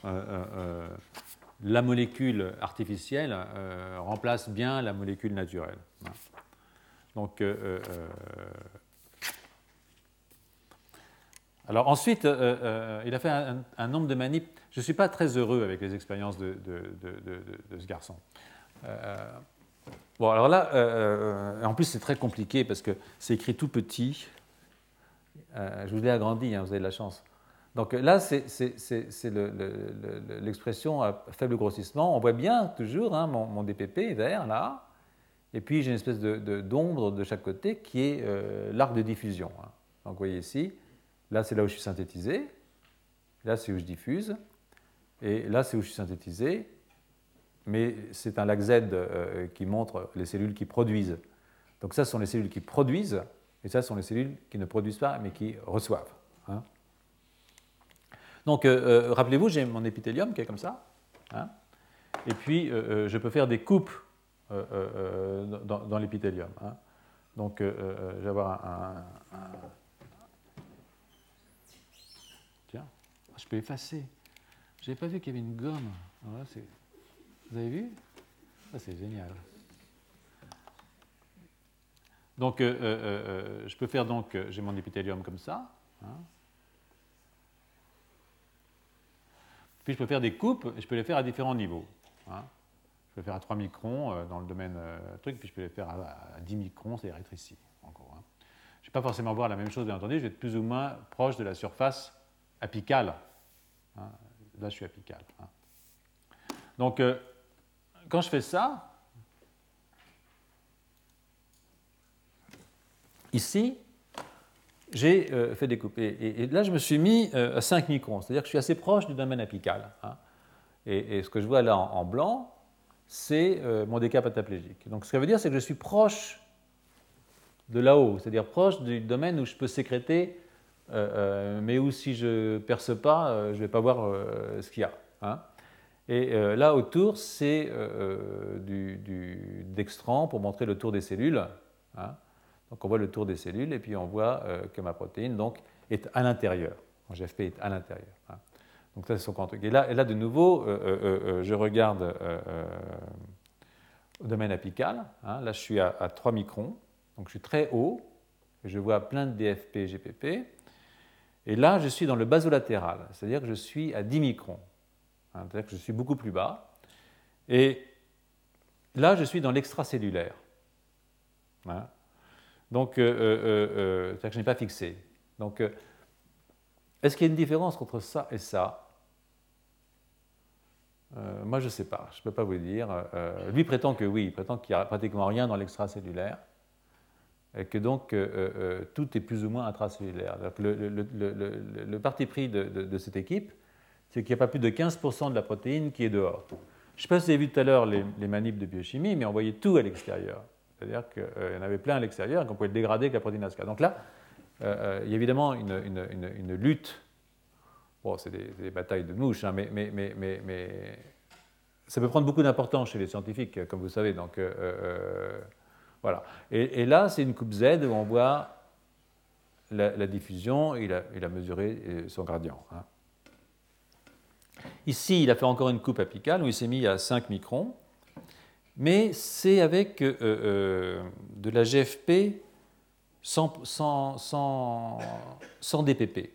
Speaker 2: la molécule artificielle euh, remplace bien la molécule naturelle. Donc, euh, euh, alors ensuite, il a fait un, nombre de manips. Je ne suis pas très heureux avec les expériences de, ce garçon. bon, alors là, en plus c'est très compliqué parce que c'est écrit tout petit. je vous l'ai agrandi, hein, vous avez de la chance. Donc là, c'est l'expression à faible grossissement. On voit bien toujours hein, mon, DPP vert là, et puis j'ai une espèce d'ombre de, chaque côté qui est euh, l'arc de diffusion. Hein. Donc vous voyez ici, là c'est là où je suis synthétisé, là c'est où je diffuse, et là c'est où je suis synthétisé, mais c'est un lac Z euh, qui montre les cellules qui produisent. Donc ça ce sont les cellules qui produisent, et ça ce sont les cellules qui ne produisent pas mais qui reçoivent. Hein. Donc, euh, euh, rappelez-vous, j'ai mon épithélium qui est comme ça. Hein. et puis, euh, je peux faire des coupes dans, l'épithélium. Hein. Donc, je vais avoir un, Tiens, je peux effacer. Je n'avais pas vu qu'il y avait une gomme. Vous avez vu? Ça, c'est génial. Donc, je peux faire donc, j'ai mon épithélium comme ça. Hein. Puis je peux faire des coupes et je peux les faire à différents niveaux. Hein. Je peux les faire à 3 microns euh, dans le domaine euh, truc, puis je peux les faire à, 10 microns, c'est-à-dire ici. Hein. Je ne vais pas forcément voir la même chose, bien entendu, je vais être plus ou moins proche de la surface apicale. Hein. Là, je suis apical. Donc, euh, quand je fais ça, ici, j'ai euh, fait découper. Et, là, je me suis mis euh, à 5 microns, c'est-à-dire que je suis assez proche du domaine apical. Hein. Et, ce que je vois là en, blanc, c'est euh, mon décap pataplégique. Donc ce que ça veut dire, c'est que je suis proche de là-haut, c'est-à-dire proche du domaine où je peux sécréter, mais où si je ne perce pas, je ne vais pas voir ce qu'il y a. Hein. Et là autour, c'est du, du dextran pour montrer le tour des cellules. Hein. Donc on voit le tour des cellules et puis on voit euh, que ma protéine donc, est à l'intérieur. Mon GFP est à l'intérieur. Hein. Donc ça, c'est son compte. Et là, et là de nouveau, euh, euh, je regarde au domaine apical. Hein. Là, je suis à, 3 microns. Donc je suis très haut. Et je vois plein de DFP, GPP. Et là, je suis dans le basolatéral, c'est-à-dire que je suis à 10 microns. Hein. C'est-à-dire que je suis beaucoup plus bas. Et là, je suis dans l'extracellulaire. Donc, euh, euh, euh, que je n'ai pas fixé. Donc, est-ce qu'il y a une différence entre ça et ça? Moi, je ne sais pas, je ne peux pas vous dire. lui prétend que oui, il prétend qu'il n'y a pratiquement rien dans l'extracellulaire, et que donc tout est plus ou moins intracellulaire. Le, parti pris de, cette équipe, c'est qu'il n'y a pas plus de 15% de la protéine qui est dehors. Je ne sais pas si vous avez vu tout à l'heure les, les de biochimie, mais on voyait tout à l'extérieur. C'est-à-dire qu'il y en avait plein à l'extérieur et qu'on pouvait le dégrader la protéine ASCA. Donc là, il y a évidemment une, lutte. Bon, c'est des, batailles de mouches, hein, mais, ça peut prendre beaucoup d'importance chez les scientifiques, comme vous savez. Donc, voilà. Et, là, c'est une coupe Z où on voit la, diffusion, il a, il a, mesuré son gradient. Hein. Ici, il a fait encore une coupe apicale où il s'est mis à 5 microns, mais c'est avec euh, euh, de la GFP sans, sans, sans, sans, DPP.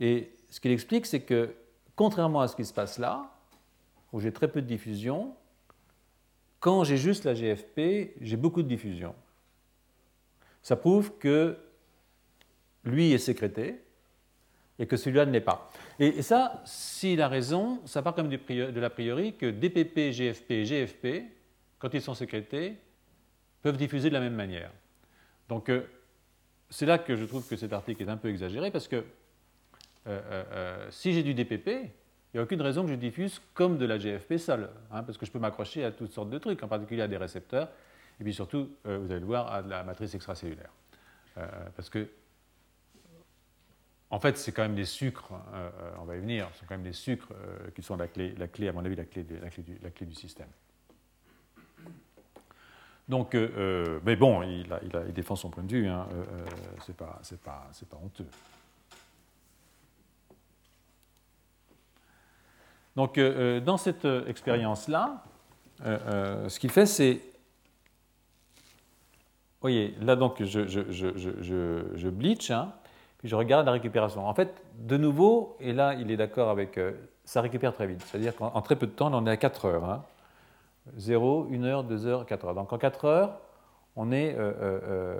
Speaker 2: Et ce qu'il explique, c'est que contrairement à ce qui se passe là, où j'ai très peu de diffusion, quand j'ai juste la GFP, j'ai beaucoup de diffusion. Ça prouve que lui est sécrété et que celui-là ne l'est pas. Et, ça, s'il a raison, ça part comme de l'a priori que DPP, GFP et GFP, quand ils sont sécrétés, peuvent diffuser de la même manière. Donc euh, c'est là que je trouve que cet article est un peu exagéré parce que euh, euh, si j'ai du DPP, il n'y a aucune raison que je diffuse comme de la GFP seule, hein, parce que je peux m'accrocher à toutes sortes de trucs, en particulier à des récepteurs, et puis surtout, vous allez le voir, à la matrice extracellulaire. parce que en fait, c'est quand même des sucres, euh, euh, on va y venir, ce sont quand même des sucres euh, qui sont la clé, la clé, à mon avis, la clé, du, la clé du, système. Donc, mais bon, il, il, défend son point de vue, hein, c'est pas, pas, honteux. Donc, dans cette expérience-là, ce qu'il fait, c'est. Voyez, là, donc, je, je, je, je bleach, hein, puis je regarde la récupération. En fait, de nouveau, et là il est d'accord avec, euh, ça récupère très vite. C'est-à-dire qu'en très peu de temps, on est à 4 heures. Hein. 0, 1 heure, 2 heures, 4 heures. Donc en 4 heures, on est, euh, euh,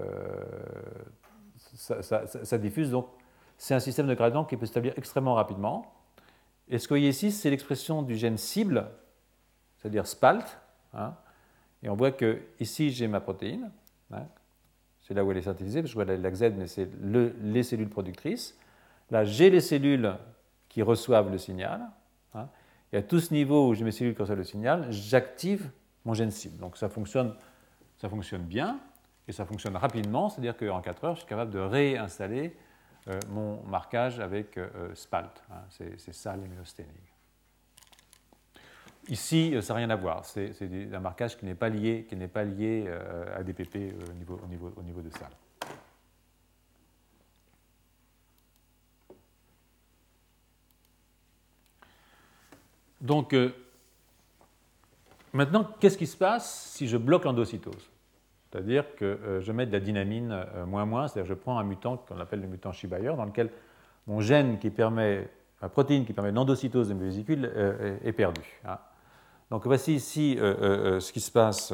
Speaker 2: ça, diffuse. Donc c'est un système de gradient qui peut s'établir extrêmement rapidement. Et ce que vous voyez ici, c'est l'expression du gène cible, c'est-à-dire SPALT. Hein. et on voit que ici j'ai ma protéine, hein, c'est là où elle est synthétisée, parce que je vois la Z, mais c'est les cellules productrices. Là, j'ai les cellules qui reçoivent le signal. Hein, et à tout ce niveau où j'ai mes cellules qui reçoivent le signal, j'active mon gène cible. Donc ça fonctionne, ça fonctionne bien et ça fonctionne rapidement, c'est-à-dire qu'en 4 heures, je suis capable de réinstaller euh, mon marquage avec euh, SPALT. Hein, c'est ça l'immunostaining. Ici, euh, ça n'a rien à voir. C'est un marquage qui n'est pas lié, qui pas lié euh, à DPP euh, au niveau, au, niveau, au niveau de salle. Donc, maintenant, qu'est-ce qui se passe si je bloque l'endocytose? C'est-à-dire que je mets de la dynamine moins moins, c'est-à-dire je prends un mutant qu'on appelle le mutant Shibayer, dans lequel mon gène qui permet, la protéine qui permet l'endocytose de mes vésicules est, perdue. Hein. Donc voici ici euh, euh, euh, ce qui se passe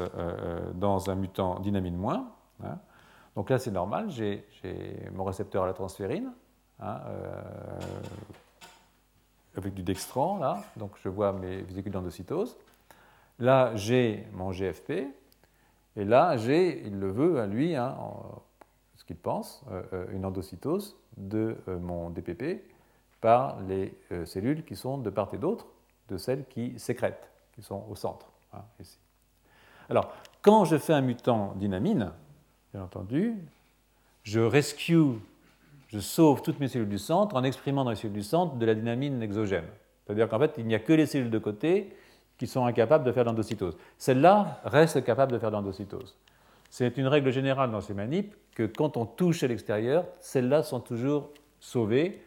Speaker 2: dans un mutant dynamine moins. Hein. Donc là, c'est normal, j'ai mon récepteur à la transférine, hein, avec du dextran, là, donc je vois mes vésicules d'endocytose. Là, j'ai mon GFP, et là, j'ai, il le veut, lui, hein, ce qu'il pense, une endocytose de mon DPP par les cellules qui sont de part et d'autre de celles qui sécrètent qui sont au centre, hein, ici. Alors, quand je fais un mutant dynamine, bien entendu, je rescue, je sauve toutes mes cellules du centre en exprimant dans les cellules du centre de la dynamine exogène. C'est-à-dire qu'en fait, il n'y a que les cellules de côté qui sont incapables de faire l'endocytose. Celles-là restent capables de faire l'endocytose. C'est une règle générale dans ces manips que quand on touche à l'extérieur, celles-là sont toujours sauvées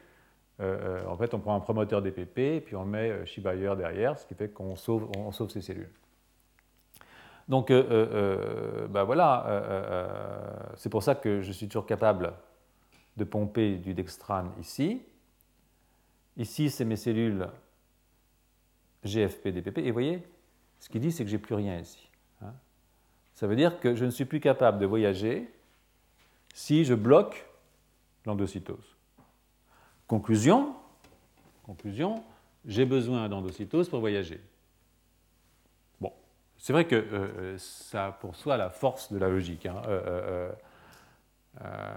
Speaker 2: euh, euh, en fait, on prend un promoteur DPP, puis on met euh, Shibayer derrière, ce qui fait qu'on sauve, ces cellules. Donc, bah voilà, c'est pour ça que je suis toujours capable de pomper du dextrane ici. Ici, c'est mes cellules GFP, DPP. Et vous voyez, ce qu'il dit, c'est que j'ai plus rien ici. Hein. Ça veut dire que je ne suis plus capable de voyager si je bloque l'endocytose. Conclusion, conclusion j'ai besoin d'endocytose pour voyager. Bon, c'est vrai que euh, ça a pour soi la force de la logique. Hein. Euh, euh,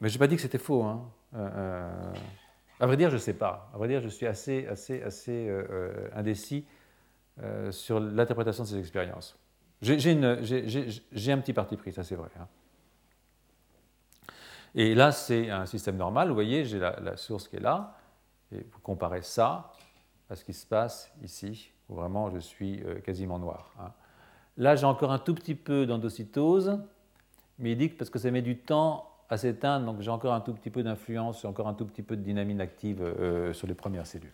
Speaker 2: mais je n'ai pas dit que c'était faux. Hein. À vrai dire, je ne sais pas. À vrai dire, je suis assez, assez, assez indécis sur l'interprétation de ces expériences. J'ai un petit parti pris, ça c'est vrai. Hein. Et là, c'est un système normal. Vous voyez, j'ai la, source qui est là. Et vous comparez ça à ce qui se passe ici, où vraiment je suis euh, quasiment noir. Hein. Là, j'ai encore un tout petit peu d'endocytose, mais il dit que parce que ça met du temps à s'éteindre, donc j'ai encore un tout petit peu d'influence, j'ai encore un tout petit peu de dynamine active euh, sur les premières cellules.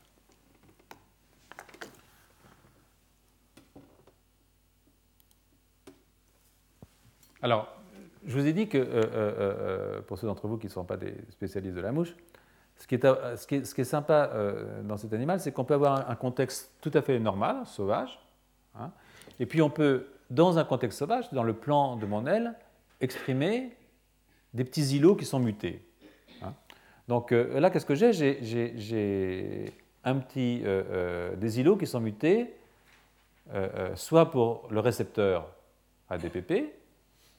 Speaker 2: Alors, je vous ai dit que, euh, euh, euh, pour ceux d'entre vous qui ne sont pas des spécialistes de la mouche, ce qui est, sympa dans cet animal, c'est qu'on peut avoir un, contexte tout à fait normal, sauvage, hein, et puis on peut, dans un contexte sauvage, dans le plan de mon aile, exprimer des petits îlots qui sont mutés. Hein. Donc là, qu'est-ce que j'ai? J'ai un petit, des îlots qui sont mutés, soit pour le récepteur ADPP,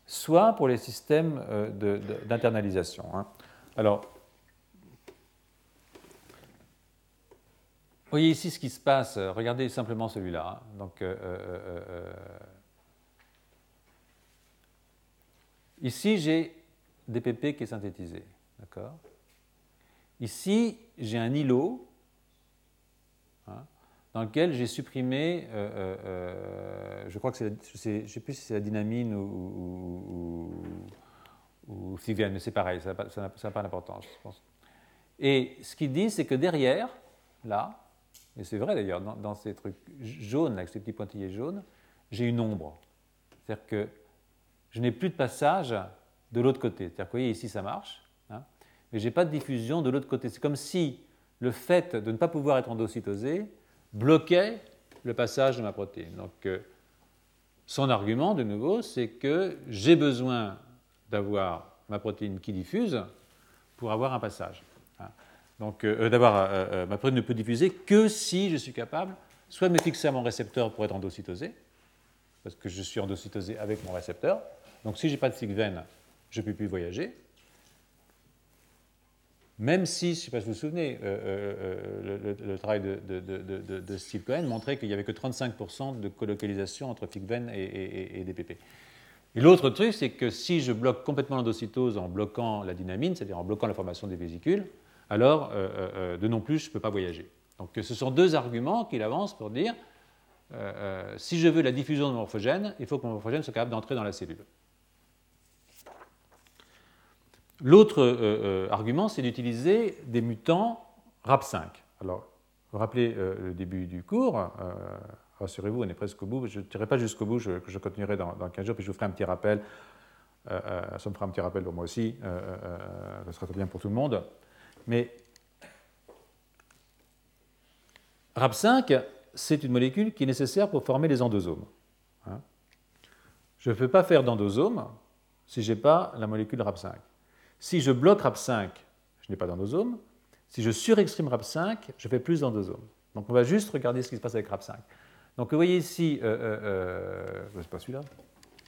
Speaker 2: soit pour les systèmes euh, d'internalisation. Hein. Alors, voyez ici ce qui se passe, regardez simplement celui-là. Hein. Donc, euh, euh, ici, j'ai DPP qui est synthétisé. D'accord? Ici, j'ai un îlot dans lequel j'ai supprimé, euh, euh, euh, je crois que c'est, je ne sais, plus si c'est la dynamine ou, ou, mais c'est pareil, ça n'a pas, d'importance, je pense. Et ce qu'il dit, c'est que derrière, là, et c'est vrai d'ailleurs, dans, ces trucs jaunes, avec ces petits pointillés jaunes, j'ai une ombre. C'est-à-dire que je n'ai plus de passage de l'autre côté. C'est-à-dire que vous voyez, ici ça marche, hein, mais je n'ai pas de diffusion de l'autre côté. C'est comme si le fait de ne pas pouvoir être endocytosé bloquait le passage de ma protéine. Donc, euh, son argument, de nouveau, c'est que j'ai besoin d'avoir ma protéine qui diffuse pour avoir un passage. Hein. Donc, euh, euh, ma protéine ne peut diffuser que si je suis capable soit de me fixer à mon récepteur pour être endocytosé, parce que je suis endocytosé avec mon récepteur. Donc, si je n'ai pas de cycle veine, je ne peux plus voyager. Même si, je ne sais pas si vous vous souvenez, euh, euh, euh, le, travail de, Steve Cohen montrait qu'il n'y avait que 35% de colocalisation entre FICVEN et, DPP. Et l'autre truc, c'est que si je bloque complètement l'endocytose en bloquant la dynamine, c'est-à-dire en bloquant la formation des vésicules, alors de non plus, je ne peux pas voyager. Donc ce sont deux arguments qu'il avance pour dire, si je veux la diffusion de morphogène, il faut que mon morphogène soit capable d'entrer dans la cellule. L'autre euh, euh, argument, c'est d'utiliser des mutants RAP5. Alors, vous rappelez euh, le début du cours, rassurez-vous, on est presque au bout, je ne tirerai pas jusqu'au bout, je, continuerai dans, 15 jours, puis je vous ferai un petit rappel, ça me fera un petit rappel pour moi aussi, ça sera très bien pour tout le monde. Mais RAP5, c'est une molécule qui est nécessaire pour former les endosomes. Hein. je ne peux pas faire d'endosome si je n'ai pas la molécule RAP5. Si je bloque RAP5, je n'ai pas d'endosome. Si je surexprime RAP5, je fais plus d'endosomes. Donc on va juste regarder ce qui se passe avec RAP5. Donc vous voyez ici, euh, euh, euh c'est pas celui-là,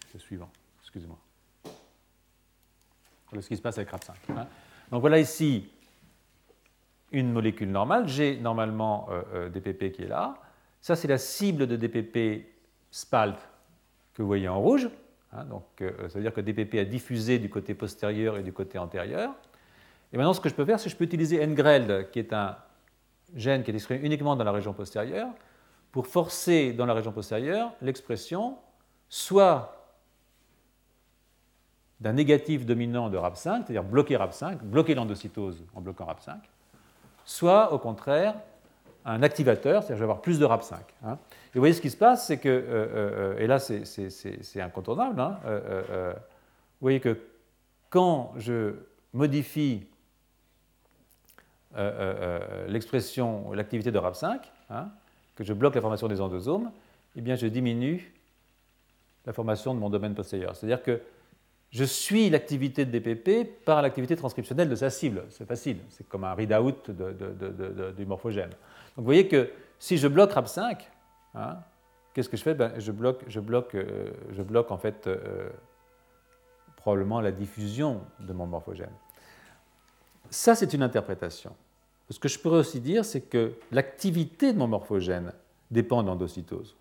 Speaker 2: c'est le suivant, excusez-moi. Ce qui se passe avec RAP5. Hein. Donc voilà ici une molécule normale. J'ai normalement euh, DPP qui est là. Ça, c'est la cible de DPP SPALT que vous voyez en rouge. Hein, donc, euh, ça veut dire que DPP a diffusé du côté postérieur et du côté antérieur. Et maintenant, ce que je peux faire, c'est que je peux utiliser NGRELD, qui est un gène qui est exprimé uniquement dans la région postérieure, pour forcer dans la région postérieure l'expression soit d'un négatif dominant de RAP5, c'est-à-dire bloquer RAP5, bloquer l'endocytose en bloquant RAP5, soit au contraire un activateur, c'est-à-dire je vais avoir plus de RAP5. Hein. Et vous voyez ce qui se passe, c'est que, euh, euh, et là c'est incontournable, hein, euh, vous voyez que quand je modifie l'expression, l'activité de RAP5, hein, que je bloque la formation des endosomes, eh bien je diminue la formation de mon domaine postérieur. C'est-à-dire que je suis l'activité de DPP par l'activité transcriptionnelle de sa cible. C'est facile, c'est comme un readout du morphogène. Donc vous voyez que si je bloque RAP5, hein, qu'est-ce que je fais? Ben, je, bloque, je, bloque, euh, je bloque en fait euh, probablement la diffusion de mon morphogène. Ça, c'est une interprétation. Ce que je pourrais aussi dire, c'est que l'activité de mon morphogène dépend de l'endocytose,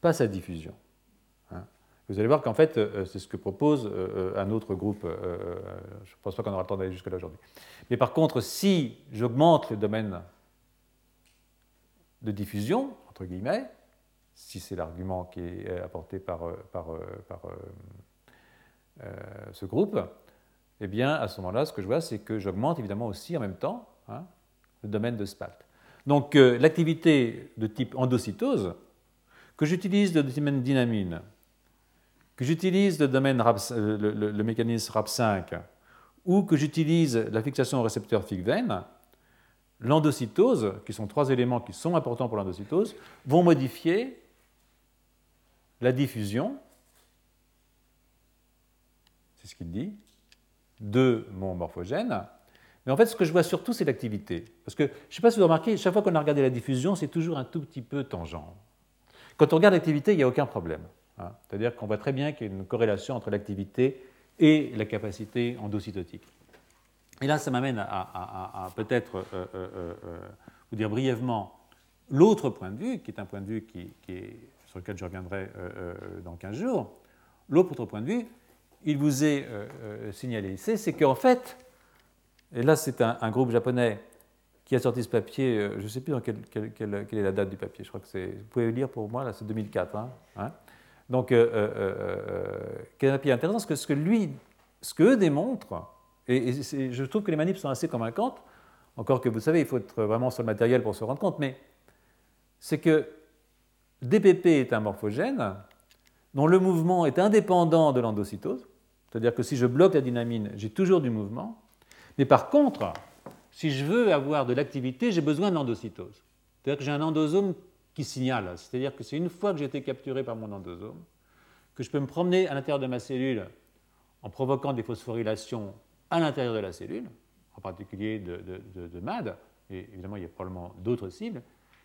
Speaker 2: pas sa diffusion. Vous allez voir qu'en fait, euh, c'est ce que propose euh, un autre groupe. je ne pense pas qu'on aura le temps d'aller jusque-là aujourd'hui. Mais par contre, si j'augmente le domaine de diffusion, entre guillemets, si c'est l'argument qui est apporté par, par, par ce groupe, eh bien, à ce moment-là, ce que je vois, c'est que j'augmente évidemment aussi en même temps hein, le domaine de SPALT. Donc, euh, l'activité de type endocytose, que j'utilise le domaine dynamine, que j'utilise le, euh, le, mécanisme RAP5, ou que j'utilise la fixation au récepteur FIC-VEN, l'endocytose, qui sont trois éléments qui sont importants pour l'endocytose, vont modifier la diffusion, c'est ce qu'il dit, de mon morphogène. Mais en fait, ce que je vois surtout, c'est l'activité. Parce que, je ne sais pas si vous remarquez, chaque fois qu'on a regardé la diffusion, c'est toujours un tout petit peu tangent. Quand on regarde l'activité, il n'y a aucun problème. C'est-à-dire qu'on voit très bien qu'il y a une corrélation entre l'activité et la capacité endocytotique. Et là, ça m'amène à, peut-être euh, euh, euh, vous dire brièvement l'autre point de vue, qui est un point de vue sur lequel je reviendrai dans 15 jours. L'autre point de vue, il vous est signalé ici, c'est qu'en fait, et là c'est un, groupe japonais qui a sorti ce papier, je ne sais plus dans quelle, est la date du papier, je crois que c'est, vous pouvez le lire pour moi, là c'est 2004. Hein, hein. Donc, quel papier intéressant, parce que ce que lui, ce qu'eux démontrent, et, je trouve que les manips sont assez convaincantes, encore que vous savez, il faut être vraiment sur le matériel pour se rendre compte, mais c'est que DPP est un morphogène dont le mouvement est indépendant de l'endocytose, c'est-à-dire que si je bloque la dynamine, j'ai toujours du mouvement. Mais par contre, si je veux avoir de l'activité, j'ai besoin d'endocytose. C'est-à-dire que j'ai un endosome qui signale. C'est-à-dire que c'est une fois que j'ai été capturé par mon endosome que je peux me promener à l'intérieur de ma cellule en provoquant des phosphorylations à l'intérieur de la cellule, en particulier de, MAD, et évidemment il y a probablement d'autres cibles.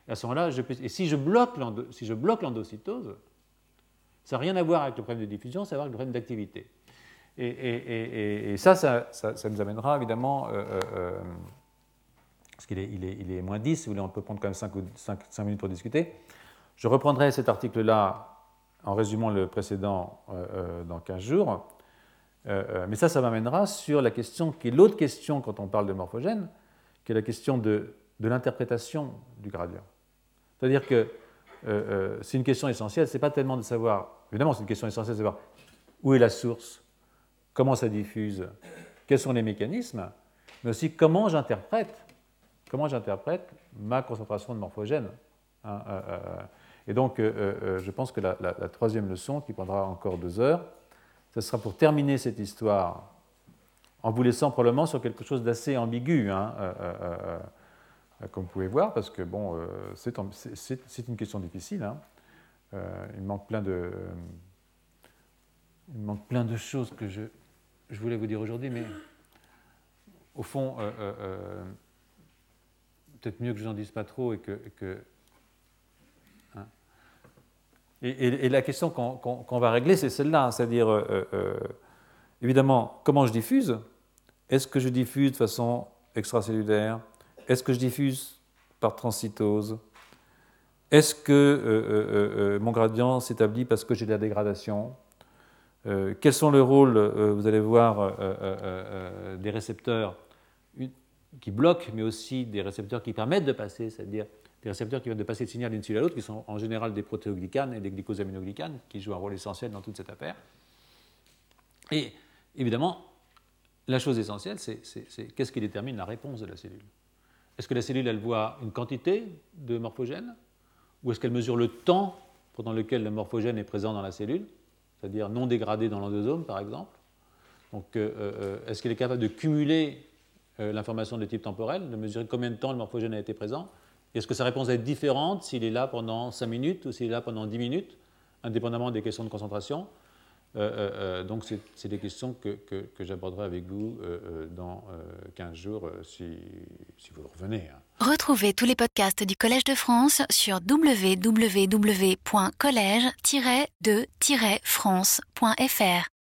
Speaker 2: Et à ce moment-là, et si je bloque l'endocytose, ça n'a rien à voir avec le problème de diffusion, ça a à voir avec le problème d'activité. Et, ça, ça, nous amènera évidemment, euh, euh, euh, parce qu'il est, moins 10, si vous voulez, on peut prendre quand même 5, 5, minutes pour discuter. Je reprendrai cet article-là en résumant le précédent dans 15 jours. mais ça, ça m'amènera sur la question qui est l'autre question quand on parle de morphogène, qui est la question de, l'interprétation du gradient. C'est-à-dire que c'est une question essentielle, ce n'est pas tellement de savoir, évidemment c'est une question essentielle de savoir où est la source, comment ça diffuse, quels sont les mécanismes, mais aussi comment j'interprète, comment j'interprète ma concentration de morphogène. Hein, euh, euh, et donc, euh, je pense que la, troisième leçon, qui prendra encore deux heures, ce sera pour terminer cette histoire en vous laissant probablement sur quelque chose d'assez ambigu, comme vous pouvez voir, parce que bon, c'est une question difficile. Hein. il manque plein de, il manque plein de choses que je voulais vous dire aujourd'hui, mais au fond, peut-être mieux que je n'en dise pas trop et que. Hein. et, la question qu'on va régler, c'est celle-là, hein, c'est-à-dire, évidemment, comment je diffuse? Est-ce que je diffuse de façon extracellulaire? Est-ce que je diffuse par transcytose? Est-ce que mon gradient s'établit parce que j'ai de la dégradation? Euh, quels sont les rôles, euh, vous allez voir, euh, des récepteurs qui bloquent, mais aussi des récepteurs qui permettent de passer, c'est-à-dire des récepteurs qui permettent de passer le signal d'une cellule à l'autre, qui sont en général des protéoglycanes et des glycosaminoglycanes, qui jouent un rôle essentiel dans toute cette affaire. Et évidemment, la chose essentielle, c'est qu'est-ce qui détermine la réponse de la cellule? Est-ce que la cellule, elle voit une quantité de morphogène Ou est-ce qu'elle mesure le temps pendant lequel le morphogène est présent dans la cellule c'est-à-dire non dégradé dans l'endosome, par exemple? Donc, euh, euh, est-ce qu'il est capable de cumuler l'information de type temporel, de mesurer combien de temps le morphogène a été présent Est-ce que sa réponse va être différente s'il est là pendant 5 minutes ou s'il est là pendant 10 minutes, indépendamment des questions de concentration donc, c'est des questions que, que, j'aborderai avec vous dans 15 jours si, si, vous revenez. Hein.
Speaker 1: Retrouvez tous les podcasts du Collège de France sur www.collège-de-france.fr.